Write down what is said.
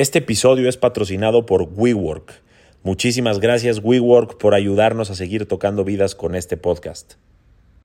Este episodio es patrocinado por WeWork. Muchísimas gracias WeWork por ayudarnos a seguir tocando vidas con este podcast.